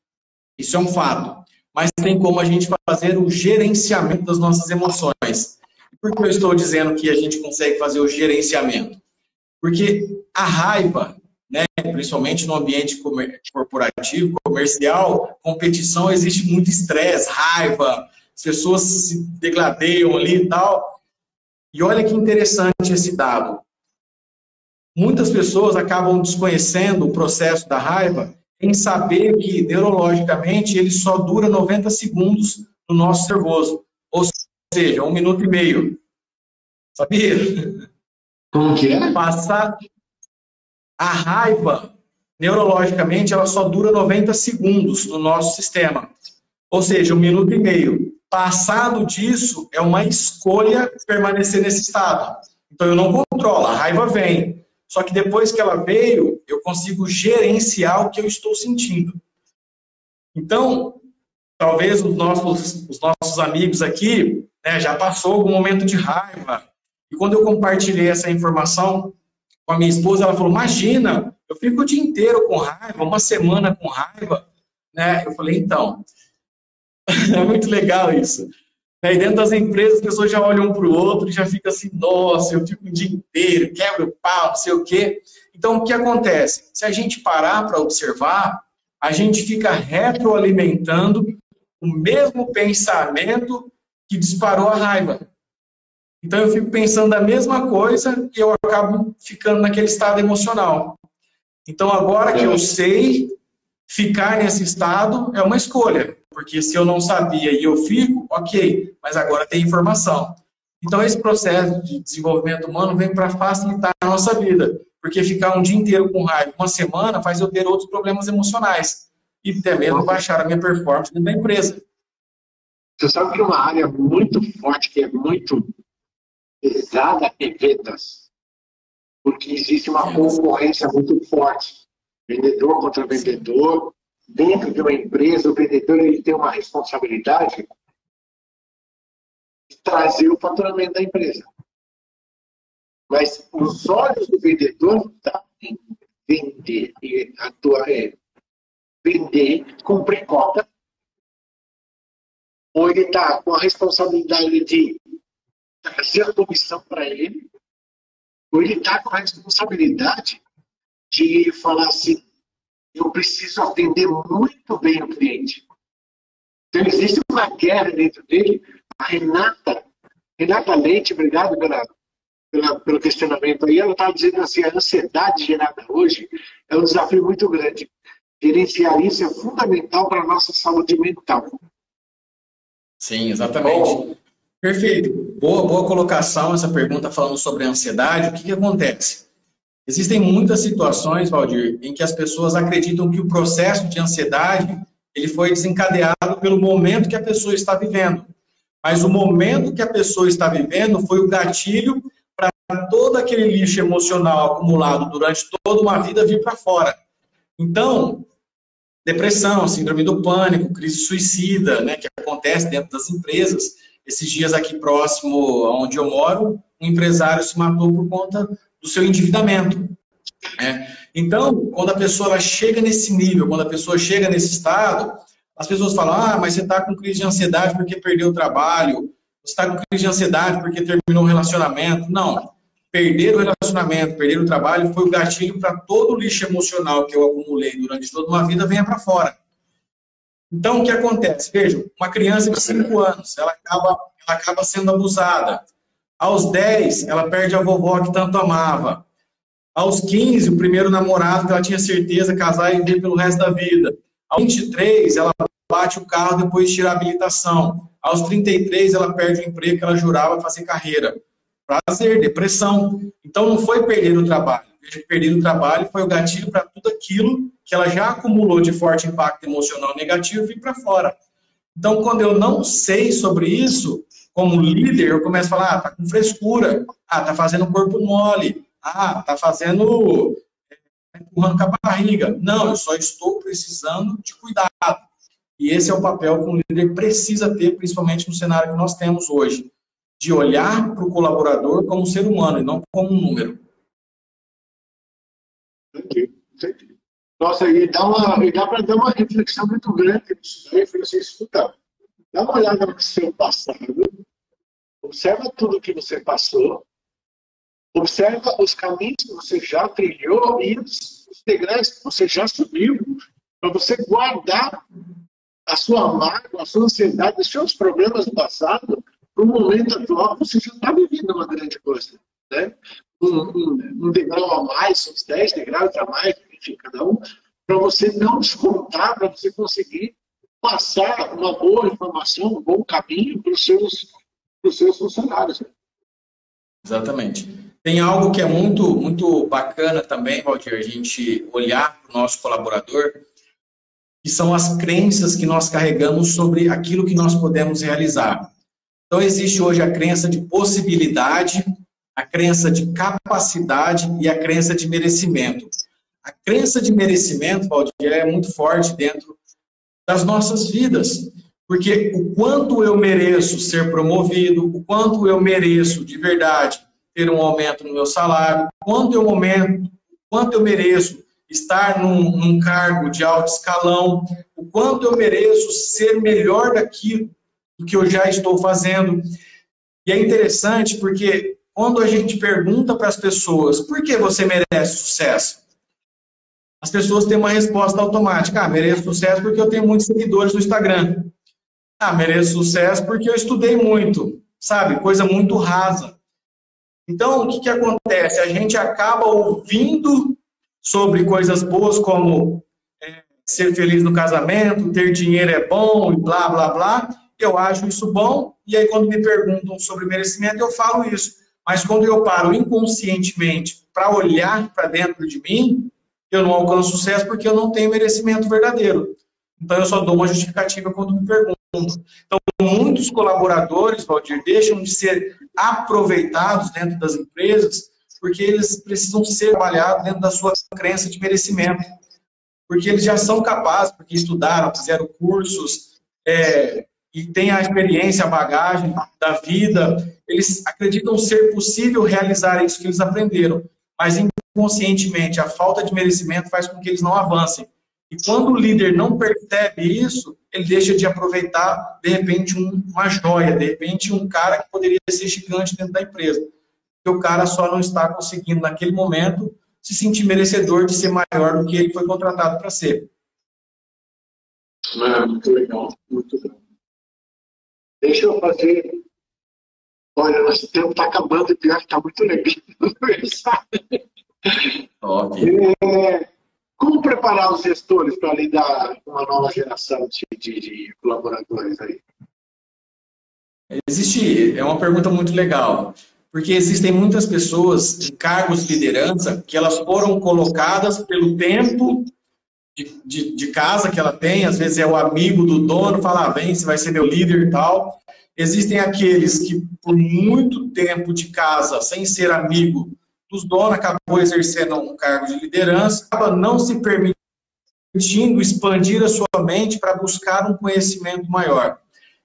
Isso é um fato. Mas tem como a gente fazer o gerenciamento das nossas emoções. Por que eu estou dizendo que a gente consegue fazer o gerenciamento? Porque a raiva, né, principalmente no ambiente corporativo, comercial, competição, existe muito estresse, raiva, as pessoas se degladeiam ali e tal. E olha que interessante esse dado. Muitas pessoas acabam desconhecendo o processo da raiva em saber que, neurologicamente, ele só dura 90 segundos no nosso nervoso. Ou seja, um minuto e meio. Sabia? Como que é? Passar a raiva, neurologicamente, ela só dura 90 segundos no nosso sistema. Ou seja, um minuto e meio. Passado disso, é uma escolha permanecer nesse estado. Então, eu não controlo, a raiva vem. Só que depois que ela veio, eu consigo gerenciar o que eu estou sentindo. Então, talvez os nossos, os nossos amigos aqui né, já passou algum momento de raiva. E quando eu compartilhei essa informação com a minha esposa, ela falou: Imagina, eu fico o dia inteiro com raiva, uma semana com raiva. Né? Eu falei: Então, é muito legal isso. Aí dentro das empresas, as pessoas já olham um para o outro e já fica assim, nossa, eu fico o dia inteiro, quebro o pau, não sei o quê. Então, o que acontece? Se a gente parar para observar, a gente fica retroalimentando o mesmo pensamento que disparou a raiva. Então, eu fico pensando a mesma coisa e eu acabo ficando naquele estado emocional. Então, agora que eu sei, ficar nesse estado é uma escolha, porque se eu não sabia e eu fico, ok, mas agora tem informação. Então, esse processo de desenvolvimento humano vem para facilitar a nossa vida, porque ficar um dia inteiro com raiva, uma semana, faz eu ter outros problemas emocionais e até mesmo baixar a minha performance dentro da empresa. Você sabe que uma área muito forte, que é muito pesada, é vendas. Porque existe uma concorrência muito forte. Vendedor contra vendedor. Dentro de uma empresa, o vendedor ele tem uma responsabilidade trazer o faturamento da empresa. Mas os olhos do vendedor estão em vender, e atuar, é, vender, cumprir cota, ou ele está com a responsabilidade de trazer a comissão para ele, ou ele está com a responsabilidade de falar assim, eu preciso atender muito bem o cliente. Então existe uma guerra dentro dele a Renata, Renata Leite, obrigado pela, pela, pelo questionamento aí. Ela estava dizendo assim: a ansiedade gerada hoje é um desafio muito grande. Gerenciar isso é fundamental para a nossa saúde mental. Sim, exatamente. Bom, Perfeito. Boa, boa colocação essa pergunta falando sobre a ansiedade. O que, que acontece? Existem muitas situações, Valdir, em que as pessoas acreditam que o processo de ansiedade ele foi desencadeado pelo momento que a pessoa está vivendo. Mas o momento que a pessoa está vivendo foi o gatilho para todo aquele lixo emocional acumulado durante toda uma vida vir para fora. Então, depressão, síndrome do pânico, crise suicida, né, que acontece dentro das empresas. Esses dias aqui próximo onde eu moro, um empresário se matou por conta do seu endividamento. Né? Então, quando a pessoa chega nesse nível, quando a pessoa chega nesse estado, as pessoas falam, ah, mas você está com crise de ansiedade porque perdeu o trabalho, você está com crise de ansiedade porque terminou o relacionamento. Não. Perder o relacionamento, perder o trabalho foi o gatilho para todo o lixo emocional que eu acumulei durante toda uma vida venha para fora. Então, o que acontece? Vejam, uma criança de 5 anos, ela acaba, ela acaba sendo abusada. Aos 10, ela perde a vovó que tanto amava. Aos 15, o primeiro namorado que ela tinha certeza casar e viver pelo resto da vida. Aos 23, ela bate o carro depois de tirar a habilitação. Aos 33, ela perde o emprego que ela jurava fazer carreira. Prazer, depressão. Então, não foi perder o trabalho. Perder o trabalho foi o gatilho para tudo aquilo que ela já acumulou de forte impacto emocional negativo vir para fora. Então, quando eu não sei sobre isso, como líder, eu começo a falar, ah, tá com frescura, ah, tá fazendo corpo mole, ah, tá fazendo empurrando com a barriga. Não, eu só estou precisando de cuidado. E esse é o papel que um líder precisa ter, principalmente no cenário que nós temos hoje, de olhar para o colaborador como ser humano e não como um número. Nossa, e dá, uma, dá para dar uma reflexão muito grande nisso daí. Falei assim, escuta, dá uma olhada no seu passado, observa tudo que você passou, Observa os caminhos que você já trilhou e os degraus que você já subiu, para você guardar a sua mágoa, a sua ansiedade, os seus problemas do passado, para o momento atual, você já está vivendo uma grande coisa. Né? Um, um, degrau a mais, uns 10 degraus a mais, enfim, cada um, para você não descontar, para você conseguir passar uma boa informação, um bom caminho para os seus, seus funcionários. Exatamente. Tem algo que é muito, muito bacana também, Valdir, a gente olhar para o nosso colaborador, que são as crenças que nós carregamos sobre aquilo que nós podemos realizar. Então, existe hoje a crença de possibilidade, a crença de capacidade e a crença de merecimento. A crença de merecimento, Valdir, é muito forte dentro das nossas vidas, porque o quanto eu mereço ser promovido, o quanto eu mereço de verdade ter um aumento no meu salário, quanto eu aumento, quanto eu mereço estar num, num cargo de alto escalão, o quanto eu mereço ser melhor daquilo que eu já estou fazendo. E é interessante porque quando a gente pergunta para as pessoas por que você merece sucesso, as pessoas têm uma resposta automática. Ah, mereço sucesso porque eu tenho muitos seguidores no Instagram. Ah, mereço sucesso porque eu estudei muito, sabe? Coisa muito rasa. Então, o que, que acontece? A gente acaba ouvindo sobre coisas boas como é, ser feliz no casamento, ter dinheiro é bom e blá, blá, blá. Eu acho isso bom, e aí quando me perguntam sobre merecimento, eu falo isso. Mas quando eu paro inconscientemente para olhar para dentro de mim, eu não alcanço sucesso porque eu não tenho merecimento verdadeiro. Então, eu só dou uma justificativa quando me perguntam. Então, muitos colaboradores, Valdir, deixam de ser aproveitados dentro das empresas porque eles precisam ser trabalhados dentro da sua crença de merecimento. Porque eles já são capazes, porque estudaram, fizeram cursos, é, e têm a experiência, a bagagem da vida, eles acreditam ser possível realizar isso que eles aprenderam. Mas inconscientemente, a falta de merecimento faz com que eles não avancem. E quando o líder não percebe isso, ele deixa de aproveitar, de repente, um, uma joia, de repente, um cara que poderia ser gigante dentro da empresa. Porque o cara só não está conseguindo, naquele momento, se sentir merecedor de ser maior do que ele foi contratado para ser. É, muito legal, muito bom. Deixa eu fazer. Olha, nosso tempo está acabando e pior que está muito legal. Óbvio. É, como preparar os gestores para lidar com uma nova geração de, de, de, colaboradores aí? Existe, é uma pergunta muito legal, porque existem muitas pessoas em cargos de liderança que elas foram colocadas pelo tempo de, de, casa que ela tem, às vezes é o amigo do dono, fala, ah, vem, você vai ser meu líder e tal. Existem aqueles que, por muito tempo de casa, sem ser amigo, dos donos, acabou exercendo um cargo de liderança, acaba não se permitindo expandir a sua mente para buscar um conhecimento maior.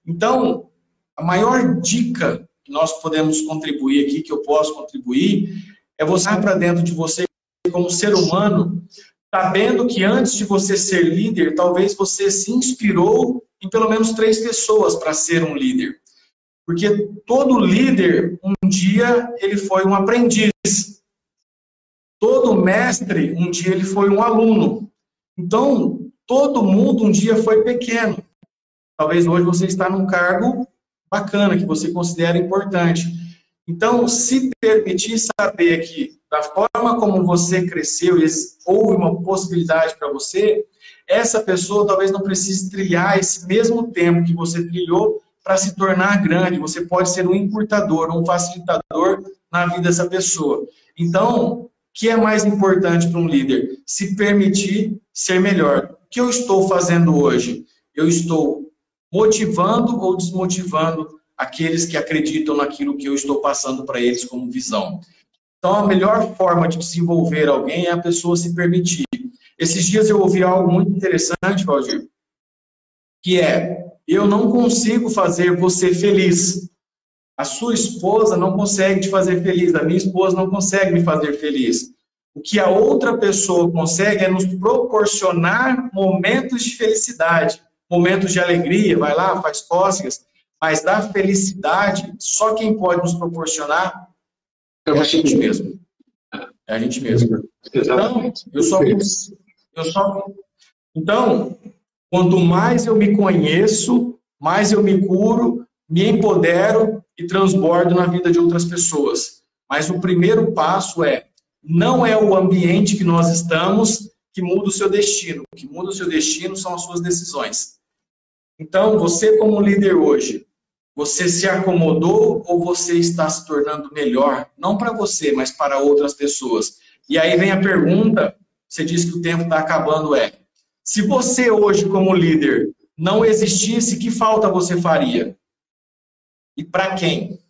Então, a maior dica que nós podemos contribuir aqui, que eu posso contribuir, é você para dentro de você como ser humano, sabendo que antes de você ser líder, talvez você se inspirou em pelo menos três pessoas para ser um líder. Porque todo líder, um dia, ele foi um aprendiz. Todo mestre, um dia, ele foi um aluno. Então, todo mundo um dia foi pequeno. Talvez hoje você está num cargo bacana, que você considera importante. Então, se permitir saber que, da forma como você cresceu, houve uma possibilidade para você, essa pessoa talvez não precise trilhar esse mesmo tempo que você trilhou para se tornar grande. Você pode ser um encurtador, um facilitador na vida dessa pessoa. Então, o que é mais importante para um líder? Se permitir ser melhor. O que eu estou fazendo hoje? Eu estou motivando ou desmotivando aqueles que acreditam naquilo que eu estou passando para eles como visão. Então, a melhor forma de desenvolver alguém é a pessoa se permitir. Esses dias eu ouvi algo muito interessante, Valdir, que é eu não consigo fazer você feliz. A sua esposa não consegue te fazer feliz, a minha esposa não consegue me fazer feliz. O que a outra pessoa consegue é nos proporcionar momentos de felicidade, momentos de alegria, vai lá, faz cócegas, mas da felicidade, só quem pode nos proporcionar é a gente mesmo. É a gente mesmo. Então, eu só, eu só. Então, Quanto mais eu me conheço, mais eu me curo, me empodero e transbordo na vida de outras pessoas. Mas o primeiro passo é: não é o ambiente que nós estamos que muda o seu destino. O que muda o seu destino são as suas decisões. Então, você, como líder hoje, você se acomodou ou você está se tornando melhor? Não para você, mas para outras pessoas. E aí vem a pergunta: você disse que o tempo está acabando, é se você hoje, como líder, não existisse, que falta você faria? E para quem?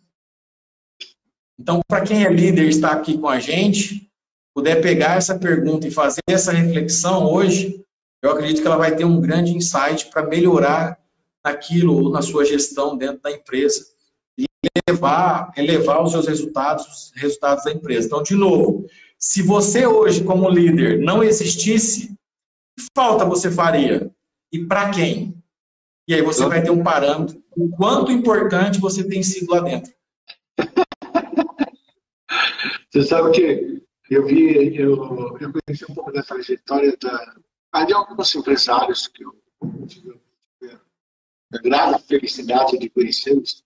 Então, para quem é líder e está aqui com a gente, puder pegar essa pergunta e fazer essa reflexão hoje, eu acredito que ela vai ter um grande insight para melhorar naquilo ou na sua gestão dentro da empresa e elevar, elevar os seus resultados, os resultados da empresa. Então, de novo, se você hoje, como líder, não existisse, falta você faria? E para quem? E aí você vai ter um parâmetro o quanto importante você tem sido lá dentro. Você sabe que eu vi, eu, eu conheci um pouco da trajetória da, de alguns empresários que eu tive a grande felicidade de conhecê-los.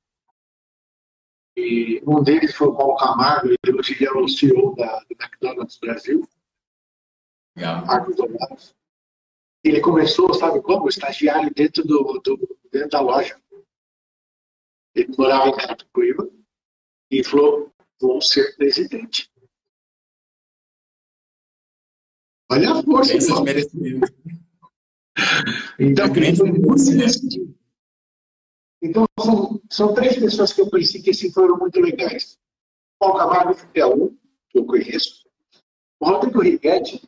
E um deles foi o Paulo Camargo, ele hoje é o CEO da, da McDonald's Brasil. Yeah. Marcos Dourados. Ele começou, sabe como? Estagiário dentro, do, do, dentro da loja. Ele morava em Carapicuíba e falou: vou ser presidente. Olha a força. De merecimento. Então, Então, são, são três pessoas que eu conheci que assim, foram muito legais. Paulo Camargo é um, que eu conheço. O Rodrigo Righetti,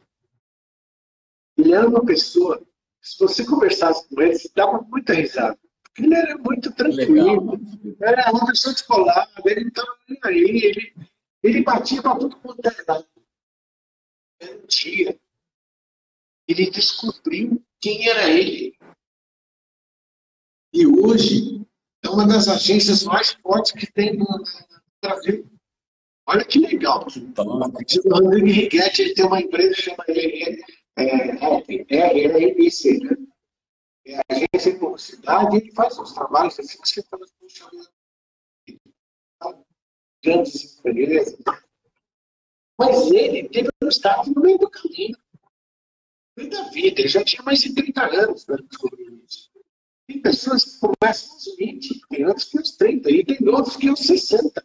ele era uma pessoa, se você conversasse com ele, você dava muita risada. Porque ele era muito tranquilo, Legal. era uma pessoa descolada, ele não estava nem aí, ele, ele batia para tudo era lado. Era um dia. Ele descobriu quem era ele. E hoje é uma das agências mais fortes que tem no Brasil. Olha que legal. Então, o Rodrigo Righetti ele tem uma empresa que chama ele, é, né? É a agência de publicidade, ele faz os trabalhos assim que você fala, grandes empresas. Mas ele teve um estado no meio do caminho da vida. Ele já tinha mais de 30 anos para descobrir isso. Tem pessoas que começam aos 20, tem outros que aos 30, e tem outros que aos 60.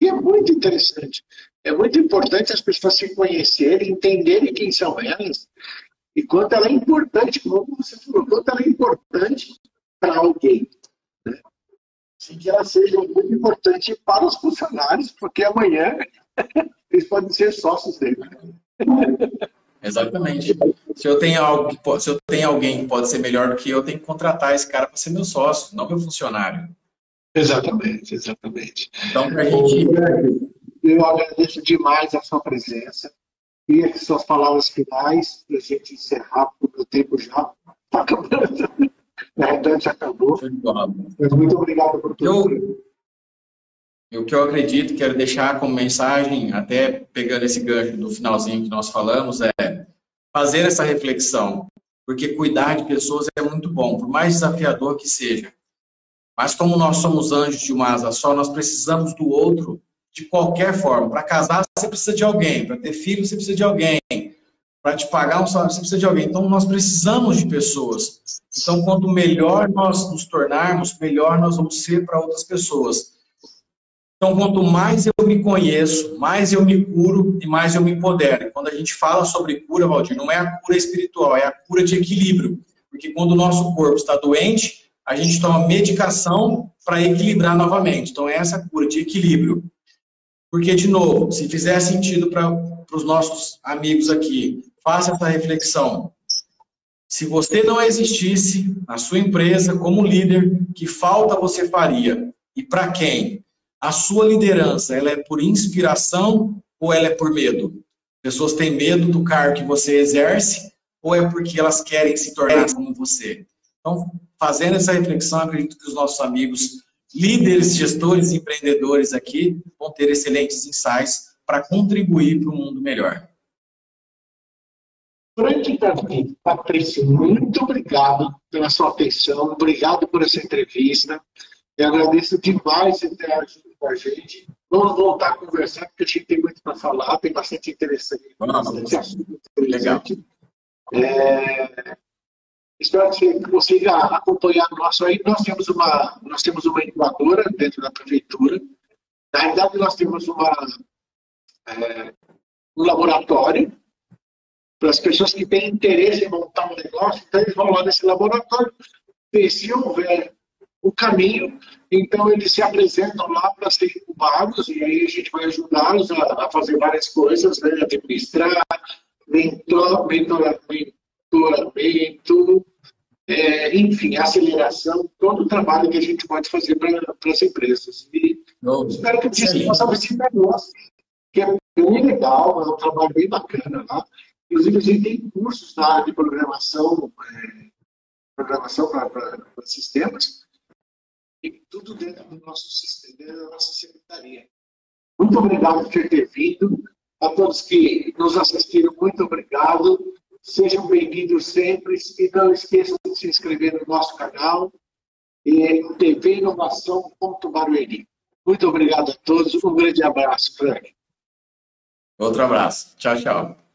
E é muito interessante. É muito importante as pessoas se conhecerem, entenderem quem são elas e quanto ela é importante, como você falou, quanto ela é importante para alguém. Né? Assim, que ela seja muito importante para os funcionários, porque amanhã eles podem ser sócios dele. Exatamente. Se eu tenho algo pode, se eu tenho alguém que pode ser melhor do que eu, eu tenho que contratar esse cara para ser meu sócio, não meu funcionário. Exatamente, exatamente. Então, para a gente. Eu agradeço demais a sua presença. E as suas palavras finais, para a gente encerrar, porque o tempo já está acabando. Na verdade, já acabou. Mas muito obrigado por tudo. Eu, o que eu acredito, quero deixar como mensagem, até pegando esse gancho do finalzinho que nós falamos, é fazer essa reflexão, porque cuidar de pessoas é muito bom, por mais desafiador que seja. Mas como nós somos anjos de uma asa só, nós precisamos do outro de qualquer forma. Para casar, você precisa de alguém. Para ter filho, você precisa de alguém. Para te pagar um salário, você precisa de alguém. Então, nós precisamos de pessoas. Então, quanto melhor nós nos tornarmos, melhor nós vamos ser para outras pessoas. Então, quanto mais eu me conheço, mais eu me curo e mais eu me empodero. Quando a gente fala sobre cura, Valdir, não é a cura espiritual, é a cura de equilíbrio. Porque quando o nosso corpo está doente, a gente toma medicação para equilibrar novamente. Então, é essa cura de equilíbrio. Porque, de novo, se fizer sentido para os nossos amigos aqui, faça essa reflexão. Se você não existisse na sua empresa como líder, que falta você faria? E para quem? A sua liderança, ela é por inspiração ou ela é por medo? Pessoas têm medo do cargo que você exerce ou é porque elas querem se tornar como você? Então, fazendo essa reflexão, acredito que os nossos amigos líderes, gestores, empreendedores aqui vão ter excelentes insights para contribuir para um mundo melhor. Frank Davi, Patrício, muito obrigado pela sua atenção, obrigado por essa entrevista. Eu agradeço demais você ter ajuda com a gente. Vamos voltar a conversar, porque a gente tem muito para falar, tem bastante interessante. Bastante assunto interessante. Legal. É, espero que você já acompanhar nosso aí. Nós temos uma, nós temos uma incubadora dentro da prefeitura. Na realidade, nós temos uma, é, um laboratório para as pessoas que têm interesse em montar um negócio, então eles vão lá nesse laboratório, e se houver o caminho. Então, eles se apresentam lá para serem incubados e aí a gente vai ajudá-los a, a, fazer várias coisas, né? administrar, mentor, mentoramento, é, enfim, aceleração, todo o trabalho que a gente pode fazer para as empresas. E espero que vocês possam visitar nós, que é bem legal, é um trabalho bem bacana lá. Inclusive, a gente tem cursos na área de programação, é, programação para sistemas, e tudo dentro do nosso sistema, da nossa secretaria. Muito obrigado por ter vindo. A todos que nos assistiram, muito obrigado. Sejam bem-vindos sempre e não esqueçam de se inscrever no nosso canal e tvinovação.barueri. Muito obrigado a todos. Um grande abraço, Frank. Outro abraço. Tchau, tchau.